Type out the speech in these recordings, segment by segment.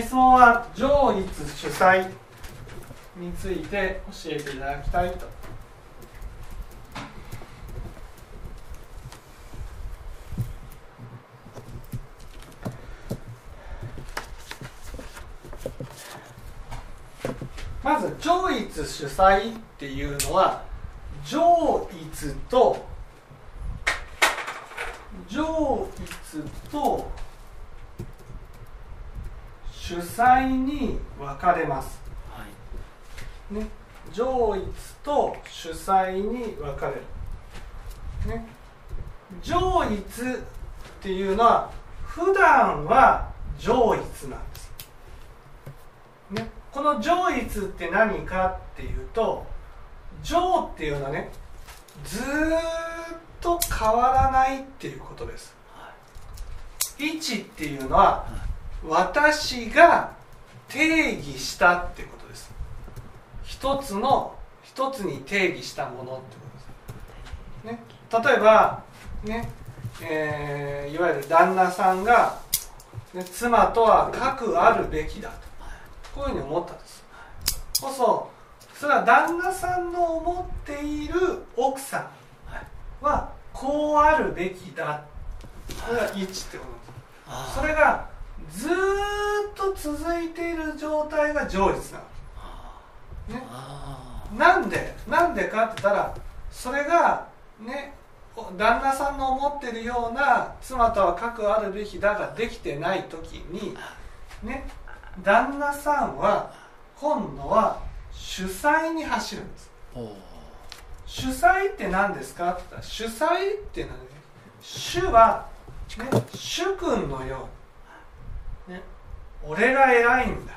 質問は上一主催について教えていただきたいと。まず上一主催っていうのは上一と上一と主催に分かれます、ね、上一と主催に分かれる、ね、上一っていうのは普段は上一なんです、ね、この上一って何かっていうと上っていうのはねずーっと変わらないっていうことです。一っていうのは私が定義したってことです。一つの一つに定義したものってことです、ね、例えばねえーいわゆる旦那さんが、ね、妻とは核あるべきだと。こういうふうに思ったんですそうそそれは旦那さんの思っている奥さんはこうあるべきだ。これが1ってことです。それがずーっと続いている状態が上律なの、ね、なんで？なんでかって言ったらそれがね旦那さんの思ってるような妻とは核あるべきだができてない時にね旦那さんは今度は主催に走るんです。主催って何ですかって言ったら主催っていうのはね主は、ね、主君のように、ね、俺が偉いんだ。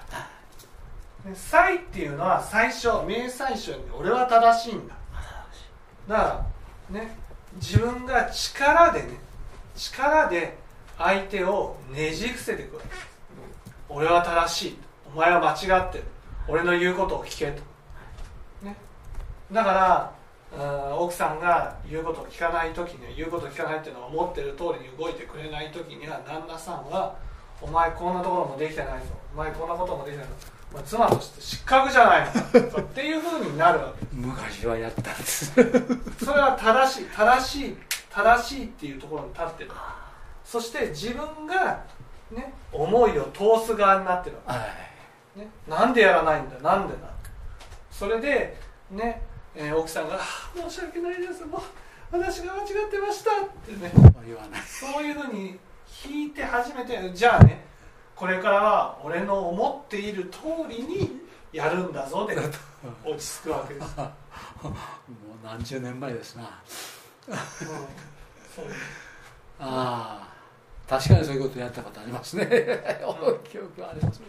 ね祭っていうのは最初。明最初に俺は正しいんだ。だからね自分が力でね力で相手をねじ伏せていくわけです俺は正しいお前は間違ってる。俺の言うことを聞けと、ね、だからうん奥さんが言うことを聞かない時には言うことを聞かないっていうのは思ってる通りに動いてくれない時には旦那さんは「お前こんなところもできてないぞ。お前こんなこともできてないぞ。お前妻として失格じゃないのか」っていうふうになるわけ。昔はやったんです。それは正しい正しい正しいっていうところに立ってるそして自分がね思いを通す側になってるわけ。はい。ね、なんでやらないんだ？なんでだそれでね、えー奥さんがあ「申し訳ないです。もう私が間違ってました」ってね。言わない。そういうふうに引いて初めてじゃあねこれからは俺の思っている通りにやるんだぞで 落ち着くわけです、うん、もう何十年前ですな。そう。ああ確かにそういうことやったことありますね。記憶ありますね。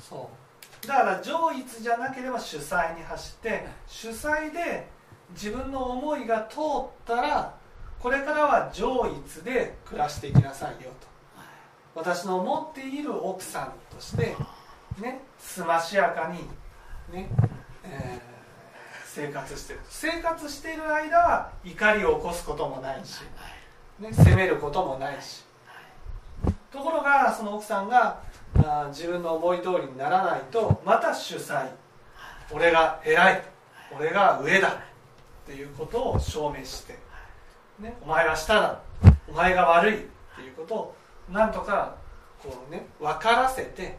そう。だから上一じゃなければ主催に走って主催で自分の思いが通ったらこれからは上一で暮らしていきなさいよと。私の持っている奥さんとしてねすましやかにね、えー生活してる。生活している間は怒りを起こすこともないし、ね、責めることもないし。ところがその奥さんがあ自分の思い通りにならないとまた主催。俺が偉い。俺が上だ。っていうことを証明して、ね、お前は下だお前が悪いっていうことをなんとかこうね分からせて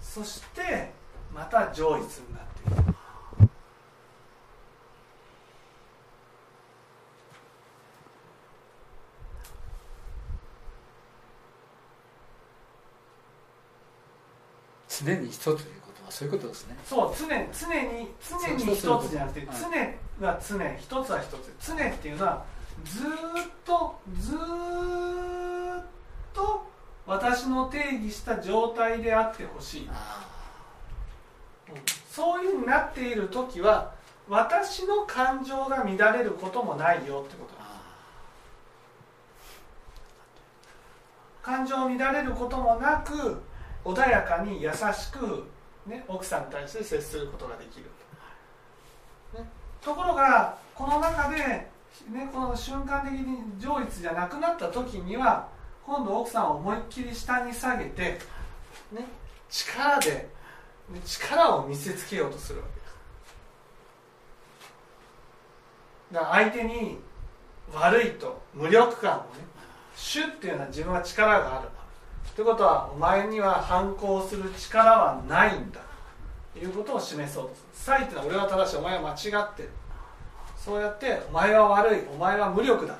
そしてまた上一になっていく常に一つということはそういうことですね。そう常に常に常に一つじゃなくてはい常は常一つは一つ。常っていうのはずーっとずーっと私の定義した状態であってほしい。あそういうふうになっている時は私の感情が乱れることもないよってこと。あ感情乱れることもなく穏やかに優しく、ね、奥さんに対して接することができる。と,、ね、ところがこの中で、ね、この瞬間的に上一じゃなくなった時には今度奥さんを思いっきり下に下げてね、力で力を見せつけようとするわけです。だから相手に悪いと無力感をね主っていうのは自分は力がある。ということはお前には反抗する力はないんだ。ということを示そうとする。才っていうのは俺は正しい。お前は間違ってる。そうやってお前は悪いお前は無力だ。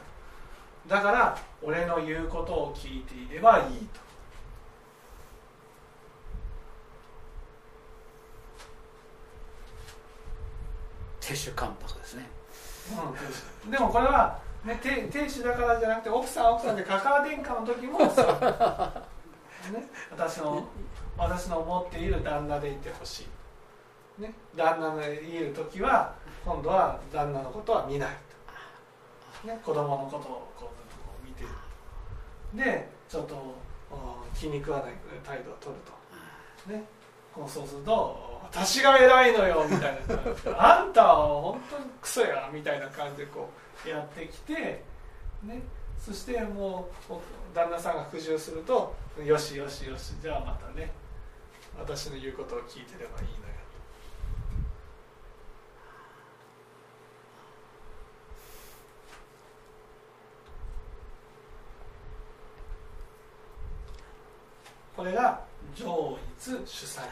だから俺の言うことを聞いていればいいと。亭主関白ですね、うん、でもこれは、ね、亭主だからじゃなくて奥さん奥さんでカカア殿下の時もそう、ね、私の私の思っている旦那でいてほしい、ね、旦那でいる時は今度は旦那のことは見ないと、ね、子供のことをこう見てるでちょっと気に食わない態度を取ると、ね、こうそうすると私が偉いのよみたいな。あんたは本当にクソやみたいな感じでこうやってきてねそしてもう旦那さんが苦渋するとよしよしよしじゃあまたね私の言うことを聞いてればいいのよこれが上一主催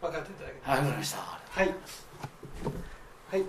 分かっていただけはい、わかりました。はい。はい。